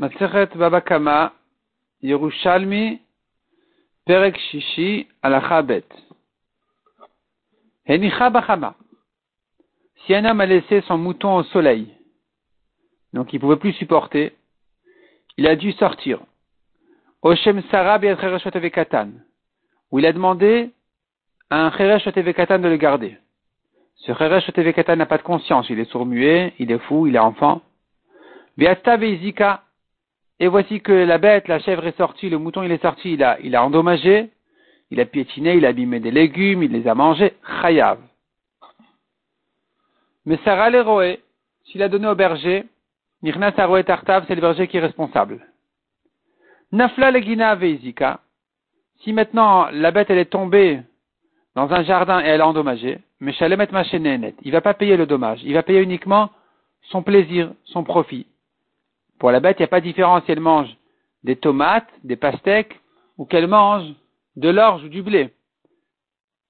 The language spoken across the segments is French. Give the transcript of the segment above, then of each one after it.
Maseret Babakama, Yerushalmi, Perek Alachabet. Henicha Bachama. Si un homme a laissé son mouton au soleil, donc il ne pouvait plus supporter, il a dû sortir. Oshem Sarab Katan, où il a demandé à un Cheresh Katan de le garder. Ce Cheresh Katan n'a pas de conscience, il est sourd-muet, il est fou, il est enfant. Veizika, et voici que la bête, la chèvre est sortie, le mouton il est sorti, il a, il a endommagé, il a piétiné, il a abîmé des légumes, il les a mangés, chayav. Mais Sarah l'héroé, s'il a donné au berger, Nirna Saroé Tartav, c'est le berger qui est responsable. Nafla legina veizika, si maintenant la bête elle est tombée dans un jardin et elle a endommagé, mais Shalemet net, il va pas payer le dommage, il va payer uniquement son plaisir, son profit. Pour la bête, il n'y a pas de différence si elle mange des tomates, des pastèques, ou qu'elle mange de l'orge ou du blé.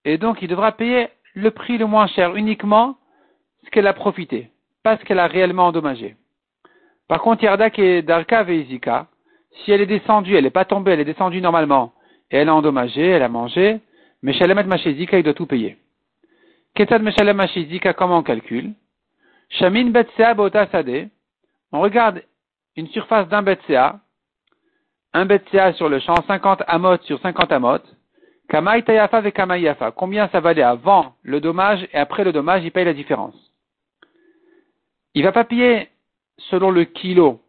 Et donc, il devra payer le prix le moins cher, uniquement ce qu'elle a profité, pas ce qu'elle a réellement endommagé. Par contre, Yardak et Darka Veizika, si elle est descendue, elle n'est pas tombée, elle est descendue normalement, et elle a endommagé, elle a mangé, Meshalemet Machezika, il doit tout payer. Ketad Meshalem Machezika, comment on calcule? Shamin Betsea Bota on regarde une surface d'un BCA, un BCA sur le champ, 50 amot sur 50 amot, Kamai Tayafa et Kamai Yafa. Combien ça valait avant le dommage et après le dommage, il paye la différence. Il va pas payer selon le kilo.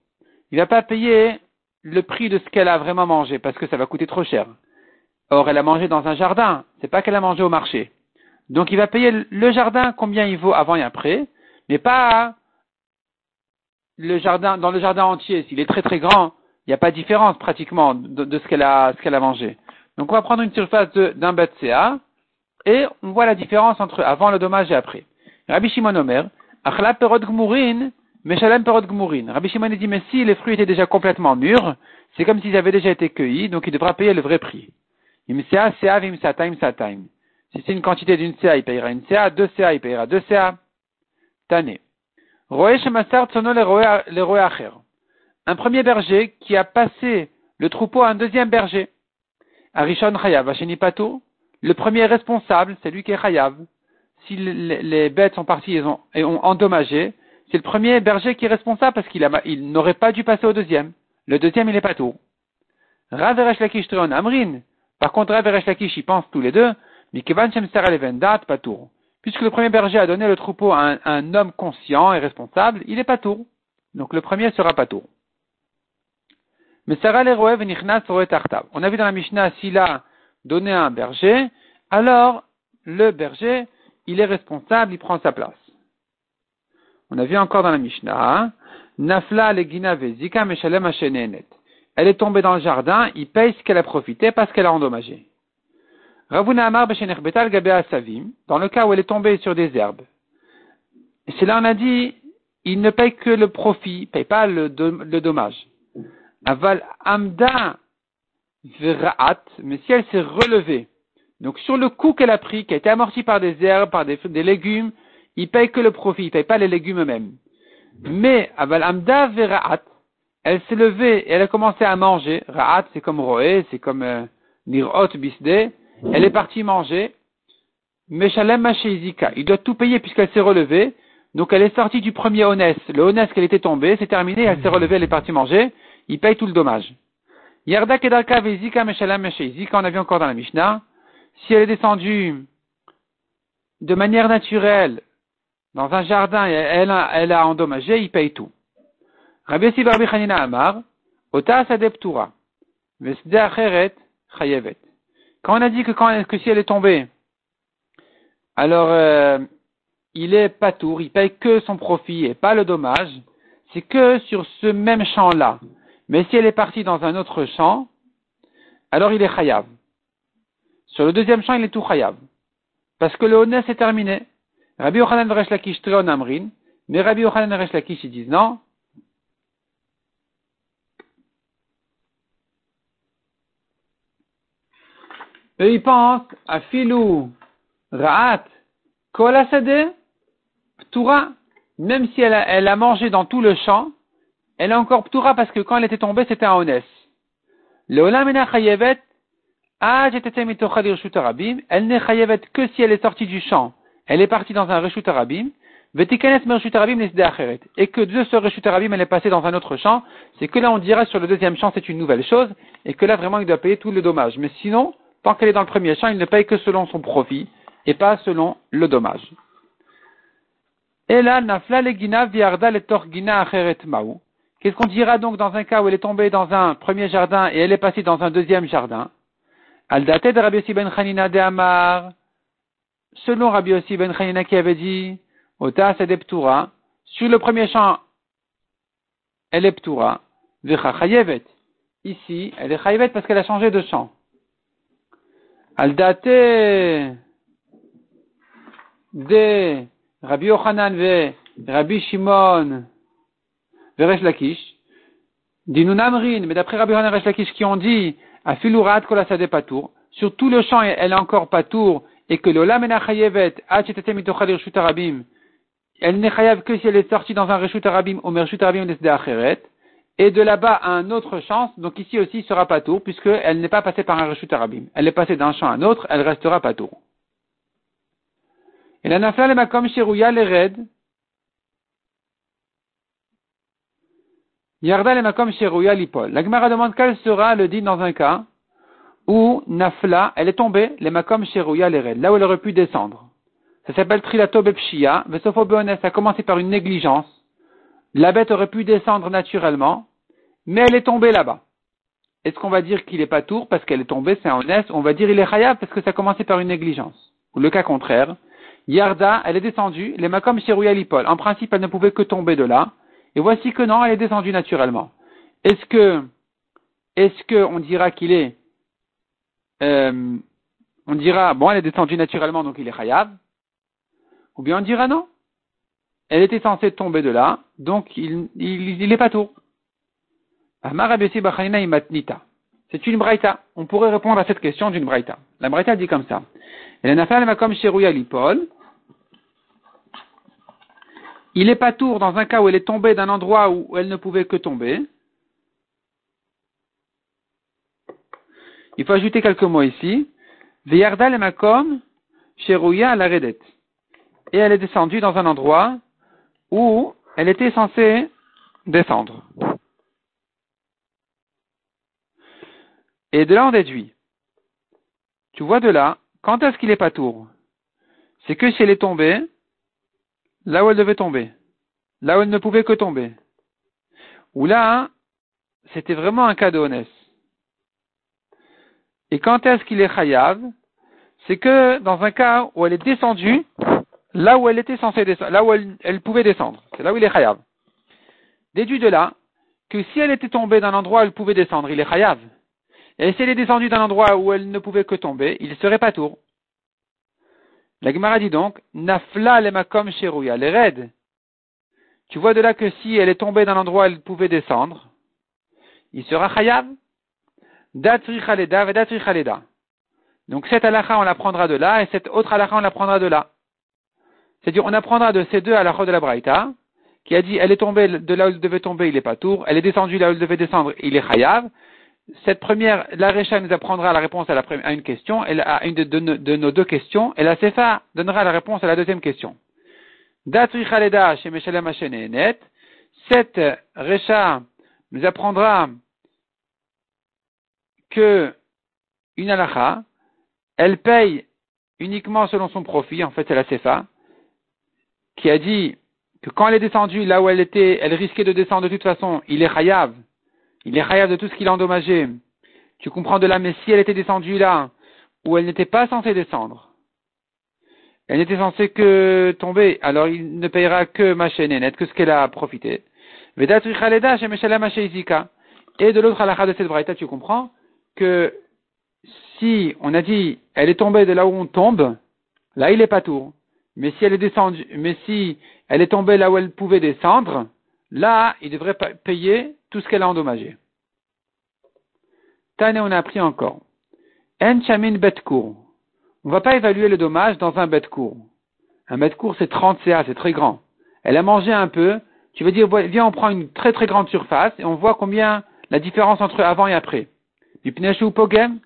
Il va pas payer le prix de ce qu'elle a vraiment mangé parce que ça va coûter trop cher. Or, elle a mangé dans un jardin. C'est pas qu'elle a mangé au marché. Donc, il va payer le jardin combien il vaut avant et après, mais pas le jardin, dans le jardin entier, s'il est très très grand, il n'y a pas de différence pratiquement de, ce qu'elle a, a mangé. Donc on va prendre une surface d'un CA et on voit la différence entre avant le dommage et après. Rabbi Shimon Omer, Achla perot gmurin, Meshalem perot gmurin. Rabbi Shimon dit, mais si les fruits étaient déjà complètement mûrs, c'est comme s'ils avaient déjà été cueillis, donc il devra payer le vrai prix. Imsea, Sea, Time, Time. Si c'est une quantité d'une CA, il payera une CA, deux CA, il payera deux CA. Tannée. Un premier berger qui a passé le troupeau à un deuxième berger. Arishon Chayav, Pato. Le premier responsable, c'est lui qui est Chayav. Si les bêtes sont parties et ont, endommagé, c'est le premier berger qui est responsable parce qu'il il n'aurait pas dû passer au deuxième. Le deuxième, il est Pato. Rav Lakish Amrin. Par contre, Rav Lakish, ils pensent tous les deux. Mikevan Shem Levendat Patour. Puisque le premier berger a donné le troupeau à un, homme conscient et responsable, il est pas tour. Donc le premier sera pas tour. Mais Sarah On a vu dans la Mishnah, s'il a donné un berger, alors le berger, il est responsable, il prend sa place. On a vu encore dans la Mishnah, Nafla legina vezika meshalem Elle est tombée dans le jardin, il paye ce qu'elle a profité parce qu'elle a endommagé. Ravuna Amar Savim, dans le cas où elle est tombée sur des herbes. C'est là on a dit, il ne paye que le profit, paye pas le, dommage. Aval Amda Veraat, mais si elle s'est relevée, donc sur le coup qu'elle a pris, qui a été amorti par des herbes, par des, légumes, il paye que le profit, il paye pas les légumes eux-mêmes. Mais Aval Amda Veraat, elle s'est levée et elle a commencé à manger. Ra'at, c'est comme Roé, c'est comme euh, Nirot Bisde. Elle est partie manger. Meshalem Mashezika. Il doit tout payer puisqu'elle s'est relevée. Donc elle est sortie du premier honest. Le honest qu'elle était tombée, c'est terminé, elle s'est relevée, elle est partie manger. Il paye tout le dommage. Yarda Kedarka Vezika Meshalem Mashezika, on a vu encore dans la Mishnah. Si elle est descendue de manière naturelle dans un jardin et elle a, endommagé, il paye tout. Rabbi Sibarbi Chanina Amar, Ota Sadeptura, Vesde Acheret Chayevet. Quand on a dit que, quand, que si elle est tombée, alors euh, il est pas tour, il paye que son profit et pas le dommage, c'est que sur ce même champ-là. Mais si elle est partie dans un autre champ, alors il est chayav. Sur le deuxième champ, il est tout chayav. Parce que le honnête est terminé. Rabbi Yochanan Resh Lakish Amrin, mais Rabbi Yochanan Resh Lakish, ils disent non, Eux, ils pensent à filou, ra'at, kolasade, ptura, même si elle a, a mangé dans tout le champ, elle est encore ptura parce que quand elle était tombée, c'était un ah, elle n'est chayevet que si elle est sortie du champ. Elle est partie dans un reshut arabim. Et que de ce reshut arabim, elle est passée dans un autre champ. C'est que là, on dira sur le deuxième champ, c'est une nouvelle chose. Et que là, vraiment, il doit payer tout le dommage. Mais sinon, tant qu'elle est dans le premier champ, il ne paye que selon son profit et pas selon le dommage. Et là, nafla le torgina maou. Qu'est-ce qu'on dira donc dans un cas où elle est tombée dans un premier jardin et elle est passée dans un deuxième jardin? Al de Rabbi Yossi ben de Amar. Selon Rabbi Yossi ben Chanina qui avait dit, sur le premier champ, elle est Ptura, Ici, elle est Chayevet parce qu'elle a changé de champ. Al de Rabbi Yochanan ve Rabbi Shimon Veresh Lakish, Dinunamrin, mais d'après Rabbi Yochanan Lakish qui ont dit, à Filurat Kolasade Patour, sur tout le champ elle est encore Patour, et que le Lamena Chayevet, Rabim, elle n'est chayav que si elle est sortie dans un Reshut Arabim ou Mershut Arabim Acheret, et de là-bas à un autre champ, donc ici aussi sera Patour, puisqu'elle n'est pas passée par un Reshut Arabim. Elle est passée d'un champ à un autre, elle restera Patour. Et la nafla le makom shirouya le red. Yarda le makom shirouya l'ipol. La Gemara demande quel sera le dit dans un cas où nafla, elle est tombée, le makom shirouya le red, là où elle aurait pu descendre. Ça s'appelle trilato bepshia. Vesofo ça a commencé par une négligence. La bête aurait pu descendre naturellement, mais elle est tombée là-bas. Est-ce qu'on va dire qu'il est pas tour parce qu'elle est tombée, c'est un honnête, on va dire il est khayab parce que ça a commencé par une négligence. Ou le cas contraire, Yarda, elle est descendue, les makom shirouya l'ipol. En principe, elle ne pouvait que tomber de là. Et voici que non, elle est descendue naturellement. Est-ce que, est-ce que on dira qu'il est, euh, on dira, bon, elle est descendue naturellement, donc il est chayav. Ou bien on dira non. Elle était censée tomber de là, donc il, il, il est pas tour. C'est une braïta. On pourrait répondre à cette question d'une braïta. La braïta dit comme ça. Il est pas tour dans un cas où elle est tombée d'un endroit où elle ne pouvait que tomber. Il faut ajouter quelques mots ici. Veyarda makom sherouya la redet. Et elle est descendue dans un endroit où elle était censée descendre. Et de là on déduit. Tu vois de là, quand est-ce qu'il est pas tour? C'est que si elle est tombée, là où elle devait tomber, là où elle ne pouvait que tomber. Ou là, c'était vraiment un cas de honnête. Et quand est-ce qu'il est chayav? C'est que dans un cas où elle est descendue, là où elle était censée descendre, là où elle, pouvait descendre, c'est là où il est chayav. Déduit de là que si elle était tombée d'un endroit où elle pouvait descendre, il est chayav. Et si elle est descendue d'un endroit où elle ne pouvait que tomber, il serait pas tour. La Gemara dit donc, Nafla le makom sherouya, les raids. Tu vois de là que si elle est tombée d'un endroit où elle pouvait descendre, il sera chayav. Datri chaleda, datri chaleda. Donc cette halakha, on l'apprendra de là, et cette autre halakha, on l'apprendra de là. C'est-à-dire, on apprendra de ces deux halakha de la Braïta, qui a dit, elle est tombée de là où elle devait tomber, il est pas tour, elle est descendue là où elle devait descendre, il est chayav cette première, la Recha nous apprendra la réponse à, une question, à une de, nos deux questions, et la Sefa donnera la réponse à la deuxième question. Cette Recha nous apprendra que une halakha, elle paye uniquement selon son profit, en fait c'est la Sefa, qui a dit que quand elle est descendue là où elle était, elle risquait de descendre de toute façon, il est chayav, il est chayav de tout ce qu'il a endommagé. Tu comprends de là, mais si elle était descendue là, où elle n'était pas censée descendre, elle n'était censée que tomber, alors il ne payera que ma net, que ce qu'elle a profité. Et de l'autre halakha de cette braïta, tu comprends que si on a dit elle est tombée de là où on tombe, là il est pas tour. Mais si elle est descendue, mais si elle est tombée là où elle pouvait descendre, là il devrait payer tout ce qu'elle a endommagé. Tane, on a appris encore. En chamin bet court. On ne va pas évaluer le dommage dans un bet court. Un bet court, c'est 30 CA, c'est très grand. Elle a mangé un peu, tu veux dire, viens, on prend une très très grande surface et on voit combien la différence entre avant et après. Du ou pogem,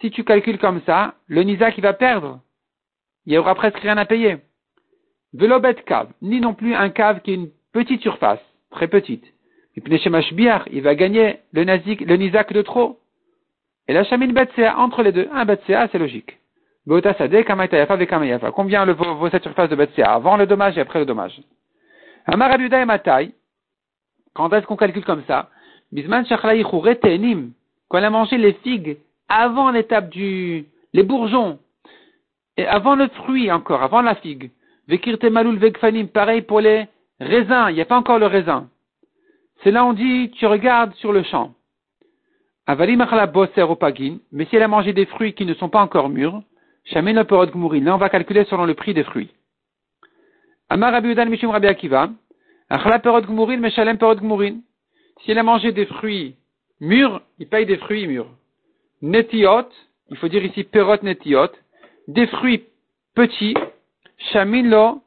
si tu calcules comme ça, le nisa qui va perdre, il y aura presque rien à payer. Velobet cave, ni non plus un cave qui est une petite surface, très petite. Il va gagner le, nizak de trop. Et la chamine betsea, entre les deux, un betsea, c'est logique. Combien le, vaut, cette surface de betsea avant le dommage et après le dommage et Matai, quand est-ce qu'on calcule comme ça Bisman quand elle a mangé les figues avant l'étape du, les bourgeons, et avant le fruit encore, avant la figue. Vekirte malul vegfanim, pareil pour les raisins, il n'y a pas encore le raisin. C'est là on dit, tu regardes sur le champ. Avalim bosser opagin, mais si elle a mangé des fruits qui ne sont pas encore mûrs, gmourin. Là on va calculer selon le prix des fruits. Amar Rabbi Mishum Rabbi Akiva, achla perot gmourin, meshalem perot gmourin. Si elle a mangé des fruits mûrs, il paye des fruits mûrs. Netiot, il faut dire ici perot netiot, des fruits petits, shamin lo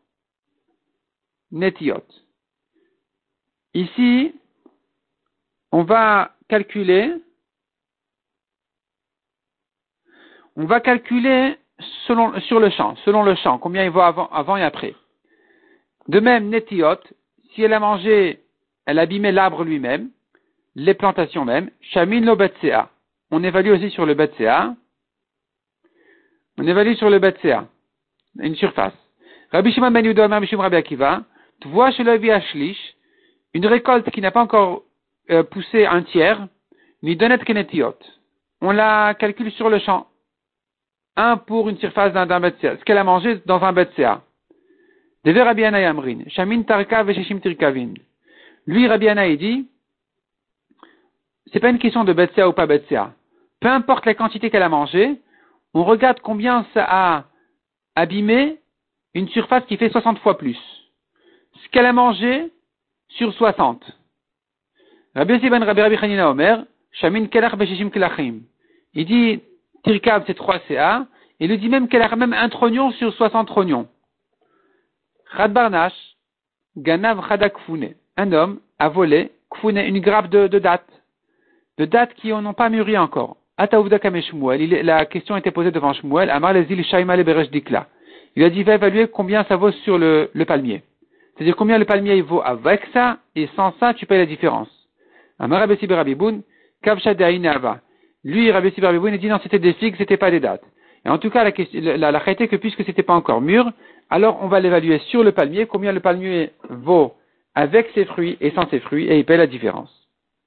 netiot. Ici, on va calculer, on va calculer selon, sur le champ, selon le champ, combien il vaut avant, avant et après. De même, Netiot, si elle a mangé, elle a abîmé l'arbre lui-même, les plantations même, Shamin lo betsea. On évalue aussi sur le betsea. On évalue sur le betsea. Une surface. Rabbi Shimon ben Yudah, Rabbi Akiva, tu vois chez le Ashlish, une récolte qui n'a pas encore euh, poussé un tiers, ni donet kenetiot. On la calcule sur le champ. Un pour une surface d'un betsea. Ce qu'elle a mangé dans un betsea. Deve Rabbi Yamrin. Shamin tarka veshishim tirkavin. Lui, Rabbi il dit, c'est pas une question de betsea ou pas betsea. Peu importe la quantité qu'elle a mangé, on regarde combien ça a abîmé une surface qui fait 60 fois plus. Ce qu'elle a mangé, sur 60. Rabbi Yossi ben Rabbi Rabbi Chanina Omer, Shamin Kelach Beshishim Kelachim. Il dit, Tirkab c'est 3 CA, et il dit même qu'elle a même un trognon sur 60 trognons. Chad Barnash, Ganav Chadakfune. Un homme a volé Kfune, une grappe de, de dates. De dates qui n'ont pas mûri encore. La question était posée devant Shmuel. Amar les îles Shaima le Dikla. Il a dit, va évaluer combien ça vaut sur le palmier. C'est-à-dire combien le palmier vaut avec ça, et sans ça, tu payes la différence. Lui, Rabbi Berabiboun, il dit non, c'était des figues, c'était pas des dates. Et en tout cas, la, la, la, que puisque c'était pas encore mûr, alors on va l'évaluer sur le palmier, combien le palmier vaut avec ses fruits et sans ses fruits, et il paye la différence.